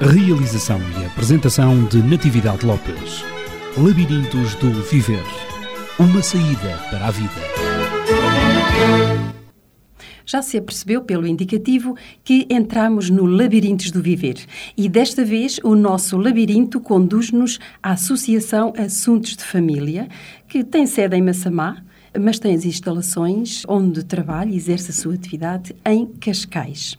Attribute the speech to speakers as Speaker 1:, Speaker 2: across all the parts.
Speaker 1: Realização e apresentação de Natividade Lopes. Labirintos do Viver. Uma saída para a vida.
Speaker 2: Já se apercebeu pelo indicativo que entramos no Labirintos do Viver e desta vez o nosso labirinto conduz-nos à Associação Assuntos de Família, que tem sede em Massamá, mas tem as instalações onde trabalha e exerce a sua atividade em Cascais.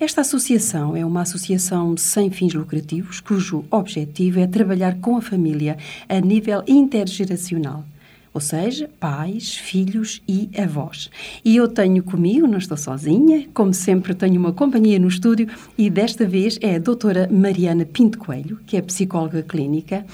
Speaker 2: Esta associação é uma associação sem fins lucrativos, cujo objetivo é trabalhar com a família a nível intergeracional ou seja, pais, filhos e avós. E eu tenho comigo, não estou sozinha, como sempre tenho uma companhia no estúdio e desta vez é a doutora Mariana Pinto Coelho, que é psicóloga clínica.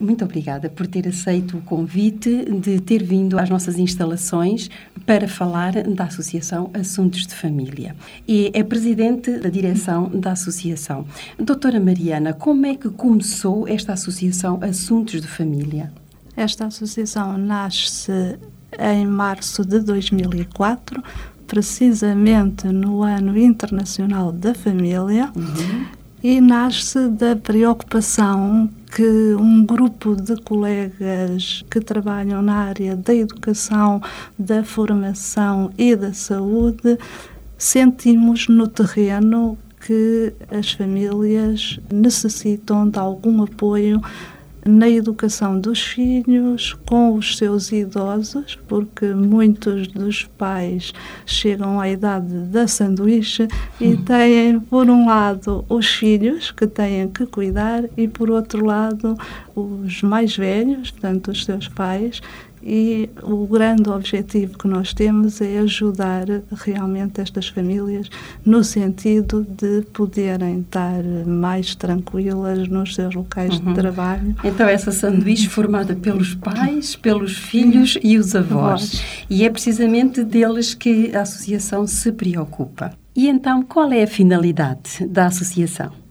Speaker 2: Muito obrigada por ter aceito o convite de ter vindo às nossas instalações para falar da Associação Assuntos de Família. E é presidente da direção da associação. Doutora Mariana, como é que começou esta Associação Assuntos de Família?
Speaker 3: Esta associação nasce em março de 2004, precisamente no Ano Internacional da Família, uhum. e nasce da preocupação que um grupo de colegas que trabalham na área da educação, da formação e da saúde sentimos no terreno que as famílias necessitam de algum apoio na educação dos filhos com os seus idosos, porque muitos dos pais chegam à idade da sanduíche e hum. têm, por um lado, os filhos que têm que cuidar e, por outro lado, os mais velhos, portanto, os seus pais, e o grande objetivo que nós temos é ajudar realmente estas famílias no sentido de poderem estar mais tranquilas nos seus locais uhum. de trabalho.
Speaker 2: Então, essa sanduíche formada pelos pais, pelos filhos e os avós. E é precisamente deles que a associação se preocupa. E então, qual é a finalidade da associação?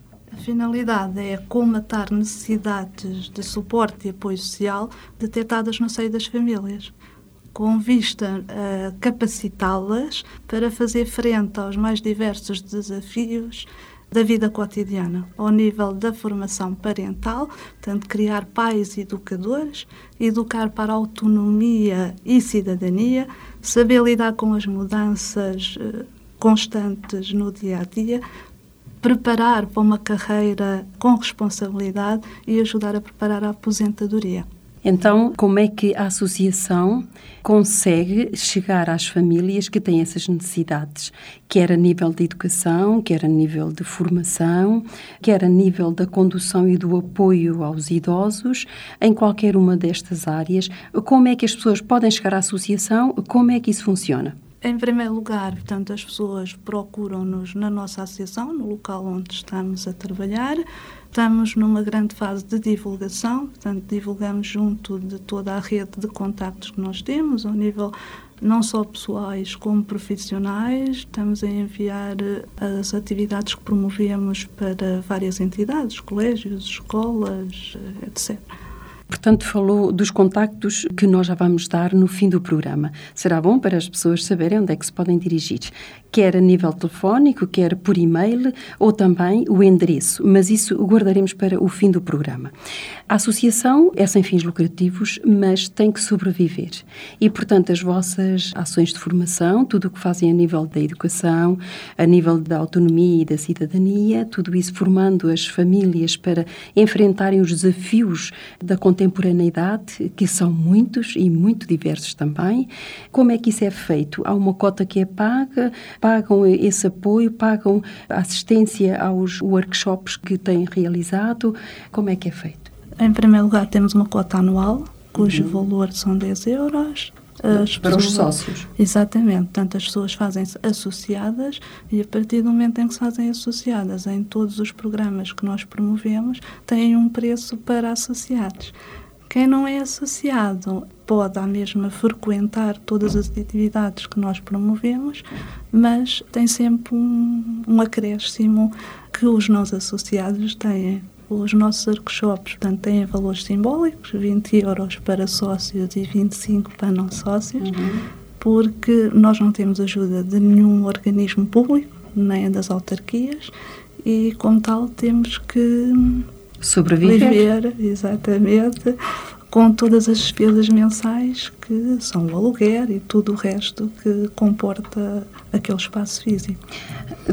Speaker 3: Finalidade é comatar necessidades de suporte e apoio social detectadas no seio das famílias, com vista a capacitá-las para fazer frente aos mais diversos desafios da vida cotidiana, ao nível da formação parental, portanto, criar pais educadores, educar para autonomia e cidadania, saber lidar com as mudanças eh, constantes no dia a dia, preparar para uma carreira com responsabilidade e ajudar a preparar a aposentadoria.
Speaker 2: Então, como é que a associação consegue chegar às famílias que têm essas necessidades, quer a nível de educação, quer a nível de formação, quer a nível da condução e do apoio aos idosos, em qualquer uma destas áreas? Como é que as pessoas podem chegar à associação? Como é que isso funciona?
Speaker 3: Em primeiro lugar, portanto, as pessoas procuram-nos na nossa associação, no local onde estamos a trabalhar. Estamos numa grande fase de divulgação, portanto, divulgamos junto de toda a rede de contactos que nós temos, ao nível não só pessoais como profissionais. Estamos a enviar eh, as atividades que promovemos para várias entidades, colégios, escolas, eh, etc.
Speaker 2: Portanto, falou dos contactos que nós já vamos dar no fim do programa. Será bom para as pessoas saberem onde é que se podem dirigir, quer a nível telefónico, quer por e-mail ou também o endereço, mas isso guardaremos para o fim do programa. A associação é sem fins lucrativos, mas tem que sobreviver. E, portanto, as vossas ações de formação, tudo o que fazem a nível da educação, a nível da autonomia e da cidadania, tudo isso formando as famílias para enfrentarem os desafios da contemporaneidade, que são muitos e muito diversos também. Como é que isso é feito? Há uma cota que é paga, pagam esse apoio, pagam assistência aos workshops que têm realizado. Como é que é feito?
Speaker 3: Em primeiro lugar, temos uma cota anual, cujo uhum. valor são 10 euros.
Speaker 2: As para pessoas, os sócios.
Speaker 3: Exatamente. Portanto, as pessoas fazem-se associadas e a partir do momento em que se fazem associadas em todos os programas que nós promovemos, têm um preço para associados. Quem não é associado pode à mesma frequentar todas as atividades que nós promovemos, mas tem sempre um, um acréscimo que os não associados têm. Os nossos workshops, portanto, têm valores simbólicos, 20 euros para sócios e 25 para não sócios, uhum. porque nós não temos ajuda de nenhum organismo público, nem das autarquias, e como tal temos que
Speaker 2: sobreviver.
Speaker 3: Viver, exatamente, com todas as despesas mensais que são o aluguer e tudo o resto que comporta aquele espaço físico.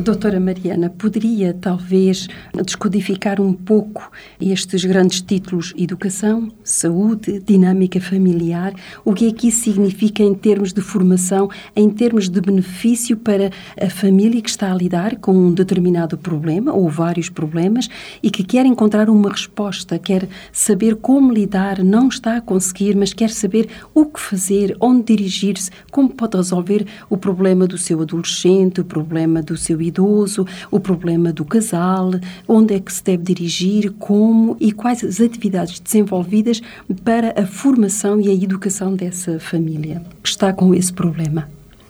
Speaker 2: Doutora Mariana, poderia talvez descodificar um pouco estes grandes títulos educação, saúde, dinâmica familiar, o que é que isso significa em termos de formação, em termos de benefício para a família que está a lidar com um determinado problema ou vários problemas e que quer encontrar uma resposta, quer saber como lidar, não está a conseguir, mas quer saber o que fazer, onde dirigir-se, como pode resolver o problema do seu adolescente, o problema do seu idoso, o problema do casal, onde é que se deve dirigir, como e quais as atividades desenvolvidas para a formação e a educação dessa família que está com esse problema.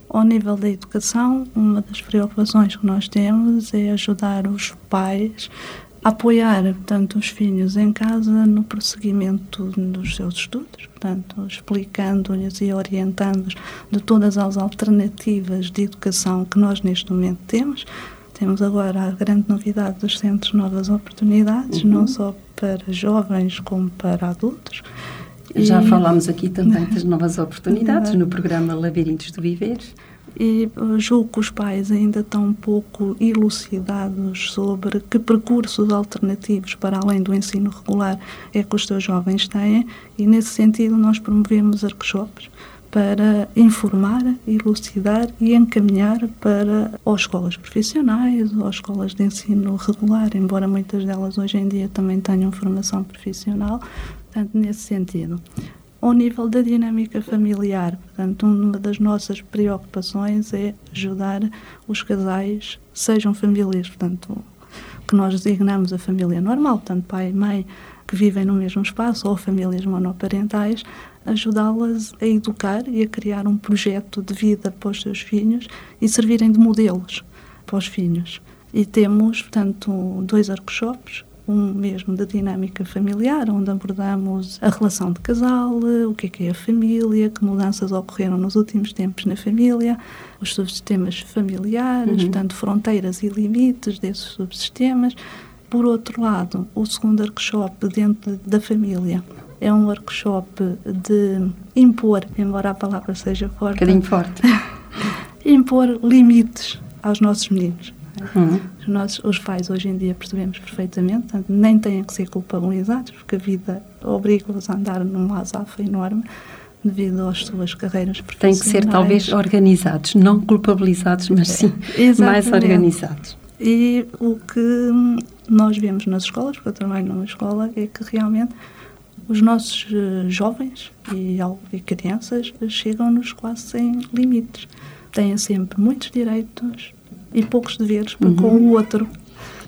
Speaker 3: Ao nível da educação, uma das preocupações que nós temos é ajudar os pais apoiar, portanto, os filhos em casa no prosseguimento dos seus estudos, portanto, explicando-lhes e orientando-os de todas as alternativas de educação que nós neste momento temos. Temos agora a grande novidade dos centros Novas Oportunidades, uhum. não só para jovens como para adultos.
Speaker 2: Já e... falámos aqui também das novas oportunidades no programa Labirintos do Viver
Speaker 3: e eh, julgo que os pais ainda estão um pouco elucidados sobre que percursos alternativos para além do ensino regular é que os seus jovens têm. E nesse sentido nós promovemos workshops para informar, elucidar e encaminhar para ou escolas profissionais ou escolas de ensino regular, embora muitas delas hoje em dia também tenham formação profissional, portanto, nesse sentido ao nível da dinâmica familiar. Portanto, uma das nossas preocupações é ajudar os casais, sejam famílias, portanto, que nós designamos a família normal, portanto, pai e mãe que vivem no mesmo espaço ou famílias monoparentais, ajudá-las a educar e a criar um projeto de vida para os seus filhos e servirem de modelos para os filhos. E temos, portanto, dois workshops um mesmo da dinâmica familiar, onde abordamos a relação de casal, o que é que é a família, que mudanças ocorreram nos últimos tempos na família, os subsistemas familiares, uhum. portanto, fronteiras e limites desses subsistemas. Por outro lado, o segundo workshop dentro da família é um workshop de impor, embora a palavra seja forte.
Speaker 2: Um bocadinho forte.
Speaker 3: impor limites aos nossos meninos. Uhum. Os, pais hoje em dia percebemos perfeitamente, portanto, nem têm que ser culpabilizados, porque a vida obriga-os a andar numa azafa enorme devido às suas carreiras profissionais.
Speaker 2: Têm que ser talvez organizados, não culpabilizados, mas sim mais organizados.
Speaker 3: E o que nós vemos nas escolas, porque eu trabalho numa escola, é que realmente os nossos eh, jovens e, e crianças chegam-nos quase sem limites. Têm sempre muitos direitos, e poucos deveres para uhum. com o outro.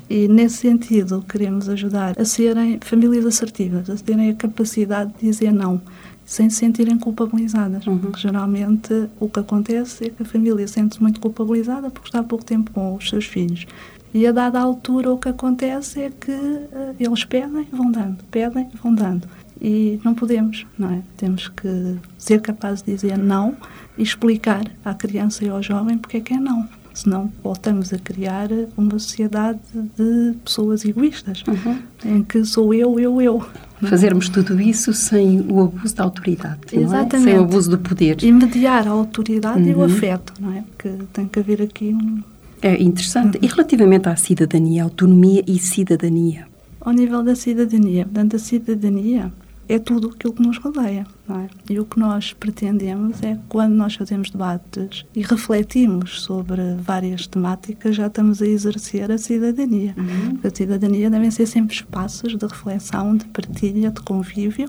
Speaker 3: E nesse sentido, queremos ajudar a serem famílias assertivas, a terem a capacidade de dizer não, sem se sentirem culpabilizadas. Uhum. Porque geralmente o que acontece é que a família sente-se muito culpabilizada porque está há pouco tempo com os seus filhos. E a dada altura o que acontece é que uh, eles pedem e vão dando, pedem e vão dando. E não podemos, não é? Temos que ser capazes de dizer não e explicar à criança e ao jovem porque é que é não senão voltamos a criar uma sociedade de pessoas egoístas, uhum. em que sou eu, eu, eu.
Speaker 2: Fazermos tudo isso sem o abuso da autoridade, Exatamente. É? sem o abuso do poder.
Speaker 3: E mediar a autoridade uhum. e o uhum. afeto, não é? Porque tem que haver aqui um...
Speaker 2: É interessante. Uhum. E relativamente à cidadania, autonomia e cidadania?
Speaker 3: Ao nível da cidadania, portanto, a cidadania é tudo aquilo que nos rodeia. É? E o que nós pretendemos é quando nós fazemos debates e refletimos sobre várias temáticas, já estamos a exercer a cidadania. Uhum. A cidadania devem ser sempre espaços de reflexão, de partilha, de convívio,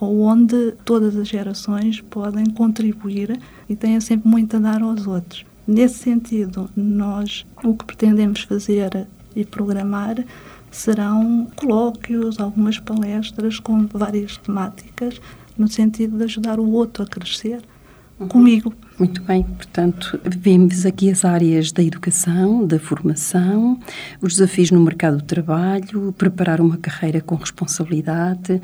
Speaker 3: onde todas as gerações podem contribuir e têm sempre muito a dar aos outros. Nesse sentido, nós o que pretendemos fazer e programar serão colóquios, algumas palestras com várias temáticas, no sentido de ajudar o outro a crescer uhum. comigo.
Speaker 2: Muito bem, portanto, vemos aqui as áreas da educação, da formação, os desafios no mercado do trabalho, preparar uma carreira com responsabilidade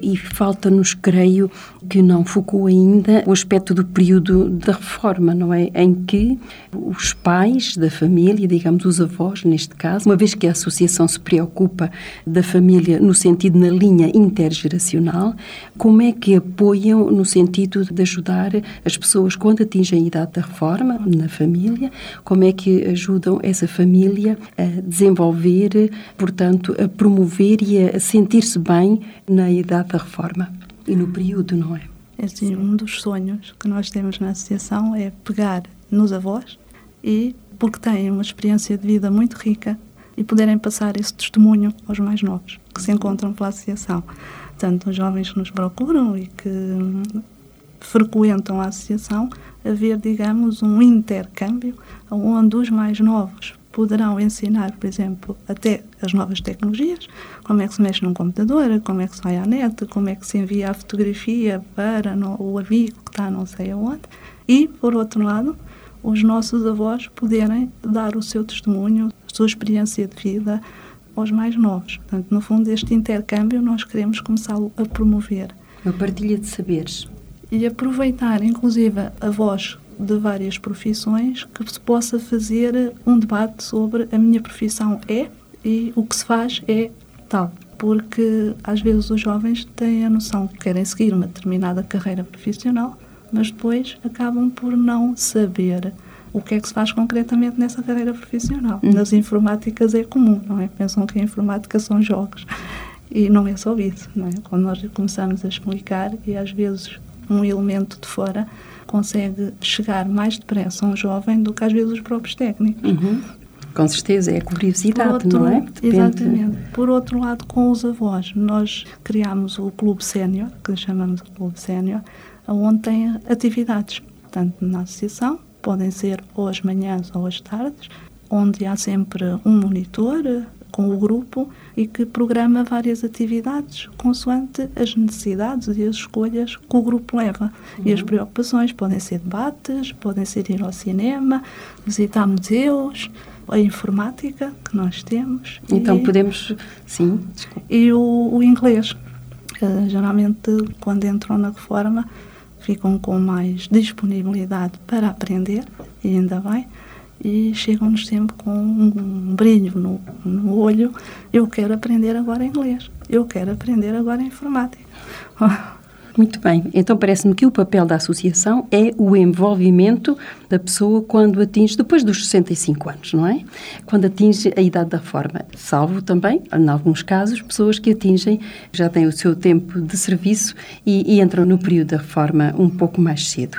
Speaker 2: e falta-nos, creio, que não focou ainda o aspecto do período da reforma, não é? Em que os pais da família, digamos os avós neste caso, uma vez que a associação se preocupa da família no sentido na linha intergeracional, como é que apoiam no sentido de ajudar as pessoas quando atingem a idade da reforma na família, como é que ajudam essa família a desenvolver, portanto, a promover e a sentir-se bem na idade da reforma e no período, não é?
Speaker 3: é assim, um dos sonhos que nós temos na associação é pegar nos avós e, porque têm uma experiência de vida muito rica, e poderem passar esse testemunho aos mais novos que se encontram pela associação. Tanto os jovens que nos procuram e que frequentam a associação, haver, digamos, um intercâmbio onde os mais novos poderão ensinar, por exemplo, até as novas tecnologias, como é que se mexe num computador, como é que se vai à net, como é que se envia a fotografia para no, o amigo que está não sei aonde, e, por outro lado, os nossos avós poderem dar o seu testemunho, a sua experiência de vida aos mais novos. Portanto, no fundo, este intercâmbio nós queremos começá-lo a promover.
Speaker 2: Uma partilha de saberes.
Speaker 3: E aproveitar, inclusive, a voz de várias profissões que se possa fazer um debate sobre a minha profissão é e o que se faz é tal. Porque às vezes os jovens têm a noção que querem seguir uma determinada carreira profissional, mas depois acabam por não saber o que é que se faz concretamente nessa carreira profissional. Hum. Nas informáticas é comum, não é? Pensam que a informática são jogos. E não é só isso, não é? Quando nós começamos a explicar, e às vezes um elemento de fora consegue chegar mais depressa a um jovem do que às vezes os próprios técnicos.
Speaker 2: Uhum. Com certeza, é a curiosidade, outro, não é?
Speaker 3: Depende... Exatamente. Por outro lado, com os avós, nós criámos o Clube Sénior, que chamamos de Clube Sénior, onde tem atividades, tanto na associação, podem ser ou as manhãs ou as tardes, onde há sempre um monitor com o grupo e que programa várias atividades consoante as necessidades e as escolhas que o grupo leva. Uhum. E as uhum. preocupações podem ser debates, podem ser ir ao cinema, visitar museus, a informática que nós temos.
Speaker 2: Então e, podemos, sim, desculpa.
Speaker 3: E o, o inglês. Uh, geralmente, quando entram na reforma, ficam com mais disponibilidade para aprender, e ainda bem e chegam-nos sempre com um brilho no, no olho. Eu quero aprender agora inglês, eu quero aprender agora informática.
Speaker 2: Muito bem, então parece-me que o papel da associação é o envolvimento da pessoa quando atinge, depois dos 65 anos, não é? Quando atinge a idade da reforma. Salvo também, em alguns casos, pessoas que atingem, já têm o seu tempo de serviço e, e entram no período da reforma um pouco mais cedo.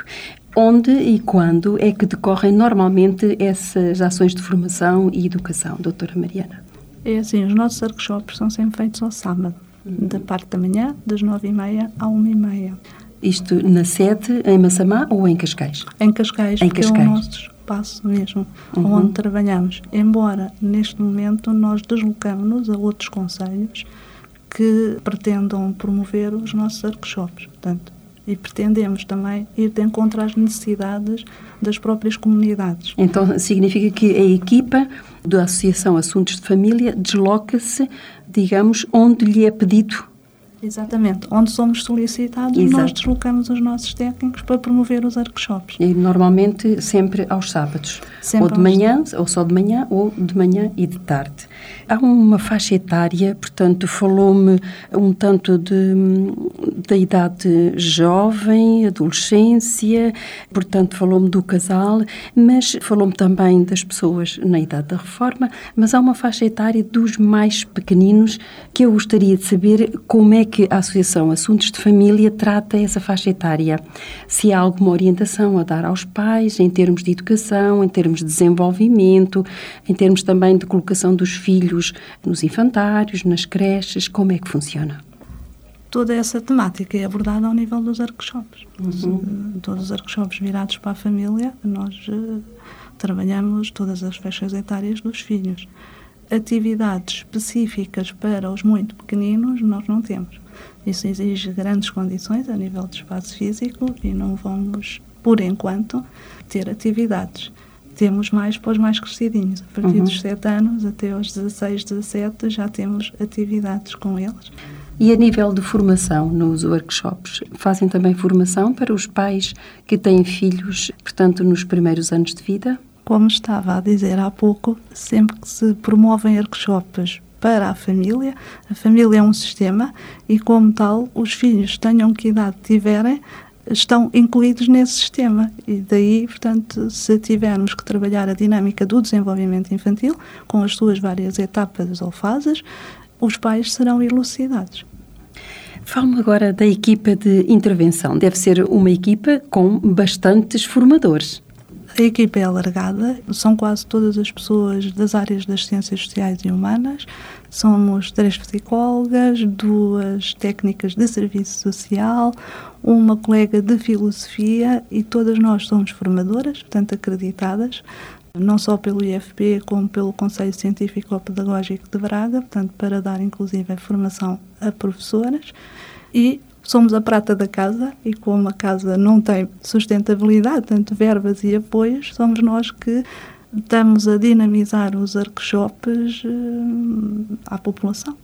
Speaker 2: Onde e quando é que decorrem normalmente essas ações de formação e educação, doutora Mariana?
Speaker 3: É assim, os nossos workshops são sempre feitos ao sábado, uhum. da parte da manhã, das nove e meia à uma e meia.
Speaker 2: Isto na sede, em Massamá ou em Cascais?
Speaker 3: Em Cascais, em Cascais. é o nosso espaço mesmo, uhum. onde trabalhamos. Embora, neste momento, nós deslocamos-nos a outros conselhos que pretendam promover os nossos workshops. Portanto, e pretendemos também ir de encontro às necessidades das próprias comunidades.
Speaker 2: Então significa que a equipa da Associação Assuntos de Família desloca-se, digamos, onde lhe é pedido
Speaker 3: Exatamente. Onde somos solicitados, Exato. nós deslocamos os nossos técnicos para promover os workshops.
Speaker 2: E normalmente sempre aos sábados. Sempre ou de manhã, ou só de manhã, ou de manhã e de tarde. Há uma faixa etária, portanto, falou-me um tanto de, da idade jovem, adolescência, portanto, falou-me do casal, mas falou-me também das pessoas na idade da reforma, mas há uma faixa etária dos mais pequeninos que eu gostaria de saber como é que a Associação Assuntos de Família trata essa faixa etária. Se há alguma orientação a dar aos pais em termos de educação, em termos de desenvolvimento, em termos também de colocação dos filhos nos infantários, nas creches, como é que funciona?
Speaker 3: toda essa temática é abordada ao nível dos workshops. Uhum. Todos os workshops virados para a família, nós uh, trabalhamos todas as faixas etárias dos filhos. Atividades específicas para os muito pequeninos nós não temos. Isso exige grandes condições a nível de espaço físico e não vamos, por enquanto, ter atividades. Temos mais para os mais crescidinhos. A partir uhum. dos 7 anos até aos 16, 17 já temos atividades com eles.
Speaker 2: E a nível de formação nos workshops, fazem também formação para os pais que têm filhos, portanto, nos primeiros anos de vida?
Speaker 3: Como estava a dizer há pouco, sempre que se promovem workshops para a família, a família é um sistema e, como tal, os filhos, tenham que idade tiverem, estão incluídos nesse sistema. E daí, portanto, se tivermos que trabalhar a dinâmica do desenvolvimento infantil, com as suas várias etapas ou fases, os pais serão elucidados.
Speaker 2: Fale-me agora da equipa de intervenção. Deve ser uma equipa com bastantes formadores.
Speaker 3: A equipa é alargada, são quase todas as pessoas das áreas das ciências sociais e humanas. Somos três psicólogas, duas técnicas de serviço social, uma colega de filosofia e todas nós somos formadoras, portanto acreditadas, não só pelo IFP como pelo Conselho Científico Pedagógico de Braga, portanto para dar inclusive formação a professoras e somos a prata da casa e como a casa não tem sustentabilidade, tanto verbas e apoios, somos nós que estamos a dinamizar os workshops uh, à população.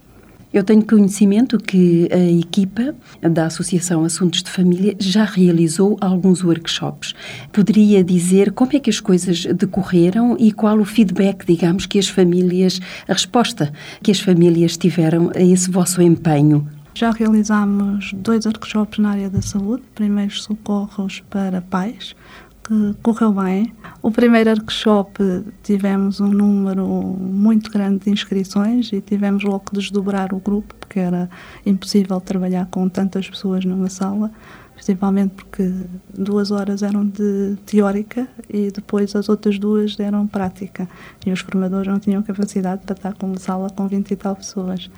Speaker 2: Eu tenho conhecimento que a equipa da Associação Assuntos de Família já realizou alguns workshops. Poderia dizer como é que as coisas decorreram e qual o feedback, digamos, que as famílias, a resposta que as famílias tiveram a esse vosso empenho?
Speaker 3: Já realizamos dois workshops na área da saúde, primeiros socorros para pais, que correu bem. O primeiro workshop tivemos um número muito grande de inscrições e tivemos logo que desdobrar o grupo, porque era impossível trabalhar com tantas pessoas numa sala, principalmente porque duas horas eram de teórica e depois as outras duas eram prática. E os formadores não tinham capacidade para estar com uma sala com 20 e tal pessoas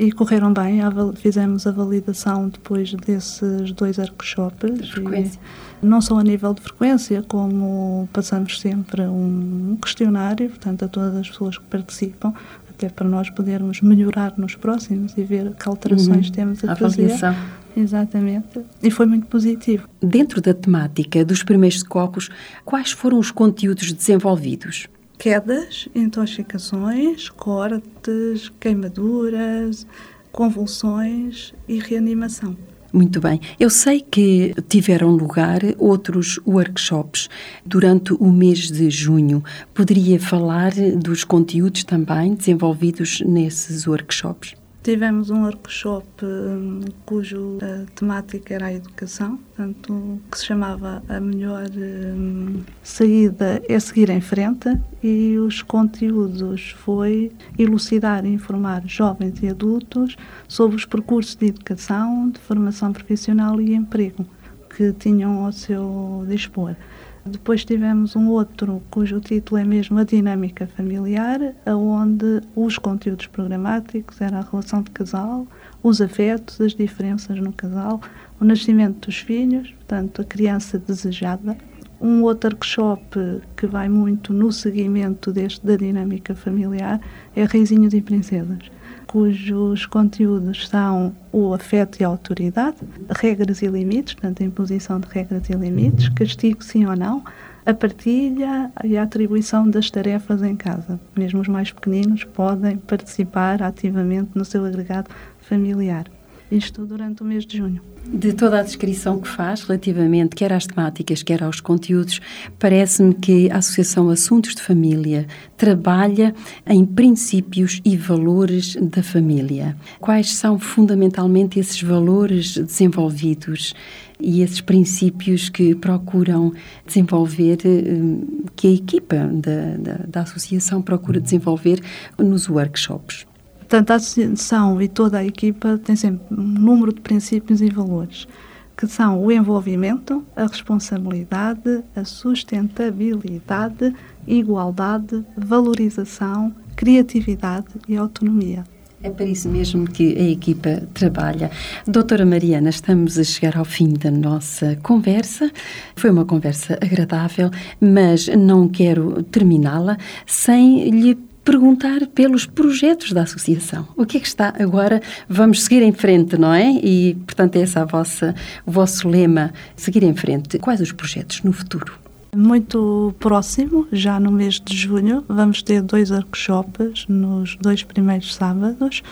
Speaker 3: e correram bem. Fizemos a validação depois desses dois workshops.
Speaker 2: De
Speaker 3: não só a nível de frequência, como passamos sempre um questionário, portanto, a todas as pessoas que participam, até para nós podermos melhorar nos próximos e ver que alterações uhum. temos a, a fazer. Avaliação. Exatamente. E foi muito positivo.
Speaker 2: Dentro da temática dos primeiros socorros, quais foram os conteúdos desenvolvidos?
Speaker 3: Quedas, intoxicações, cortes, queimaduras, convulsões e reanimação.
Speaker 2: Muito bem. Eu sei que tiveram lugar outros workshops durante o mês de junho. Poderia falar dos conteúdos também desenvolvidos nesses workshops?
Speaker 3: Tivemos um workshop um, cujo uh, temática era a educação, portanto, que se chamava A Melhor um, Saída é Seguir em Frente, e os conteúdos foi elucidar e informar jovens e adultos sobre os percursos de educação, de formação profissional e emprego que tinham ao seu dispor. Depois tivemos um outro cujo título é mesmo A Dinâmica Familiar, onde os conteúdos programáticos eram a relação de casal, os afetos, as diferenças no casal, o nascimento dos filhos, portanto, a criança desejada. Um outro workshop que vai muito no seguimento deste da dinâmica familiar é Reizinhos e Princesas cujos conteúdos são o afeto e a autoridade, regras e limites, portanto, a imposição de regras e limites, castigo sim ou não, a partilha e a atribuição das tarefas em casa. Mesmo os mais pequeninos podem participar ativamente no seu agregado familiar. Isto durante o mês de junho.
Speaker 2: De toda a descrição que faz relativamente quer às temáticas, quer aos conteúdos, parece-me que a Associação Assuntos de Família trabalha em princípios e valores da família. Quais são fundamentalmente esses valores desenvolvidos e esses princípios que procuram desenvolver, eh, que a equipa da, da, da associação procura desenvolver nos workshops?
Speaker 3: Portanto, a associação e toda a equipa tem sempre um número de princípios e valores, que são o envolvimento, a responsabilidade, a sustentabilidade, igualdade, valorização, criatividade e autonomia.
Speaker 2: É para isso mesmo que a equipa trabalha. Doutora Mariana, estamos a chegar ao fim da nossa conversa. Foi uma conversa agradável, mas não quero terminá-la sem lhe perguntar pelos projetos da associação. O que é que está agora? Vamos seguir em frente, não é? E, portanto, é esse a o vosso lema, seguir em frente. Quais os projetos no futuro?
Speaker 3: Muito próximo, já no mês de junho, vamos ter dois workshops nos dois primeiros sábados.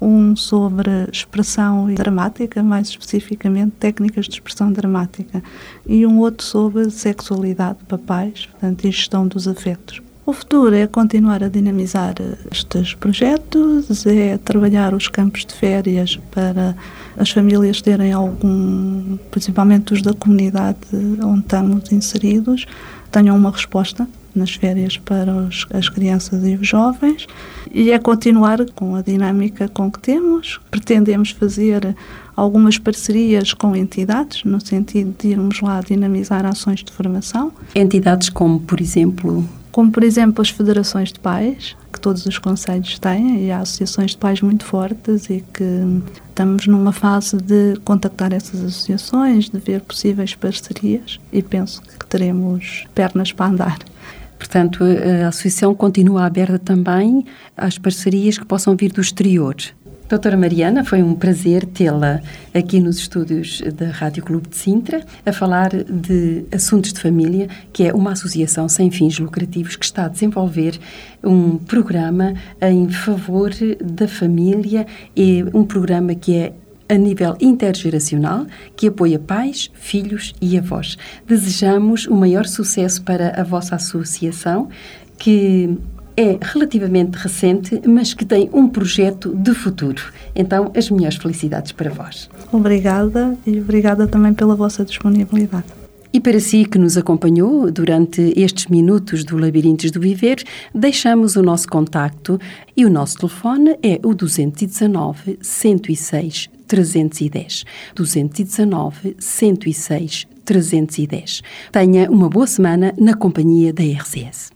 Speaker 3: Um sobre expressão dramática, mais especificamente técnicas de expressão dramática, e um outro sobre sexualidade, papais, portanto, e gestão dos afetos. O futuro é continuar a dinamizar estes projetos, é trabalhar os campos de férias para as famílias terem algum, principalmente os da comunidade onde estamos inseridos, tenham uma resposta nas férias para os, as crianças e os jovens e é continuar com a dinâmica com que temos. Pretendemos fazer algumas parcerias com entidades, no sentido de irmos lá dinamizar ações de formação.
Speaker 2: Entidades como, por exemplo,
Speaker 3: como por exemplo as federações de pais, que todos os conselhos têm, e há associações de pais muito fortes e que estamos numa fase de contactar essas associações, de ver possíveis parcerias e penso que teremos pernas para andar.
Speaker 2: Portanto, a associação continua aberta também às parcerias que possam vir do exterior. Doutora Mariana, foi um prazer tê-la aqui nos estúdios da Rádio Clube de Sintra a falar de Assuntos de Família, que é uma associação sem fins lucrativos que está a desenvolver um programa em favor da família e um programa que é a nível intergeracional que apoia pais, filhos e avós. Desejamos o maior sucesso para a vossa associação que é relativamente recente, mas que tem um projeto de futuro. Então, as melhores felicidades para vós.
Speaker 3: Obrigada e obrigada também pela vossa disponibilidade.
Speaker 2: E para si que nos acompanhou durante estes minutos do Labirintos do Viver, deixamos o nosso contacto e o nosso telefone é o 219 106 310. 219 106 310. Tenha uma boa semana na companhia da RCS.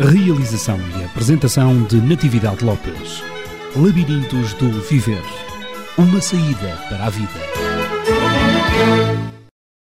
Speaker 1: Realização e apresentação de Natividade Lopes. Labirintos do Viver. Uma saída para a vida.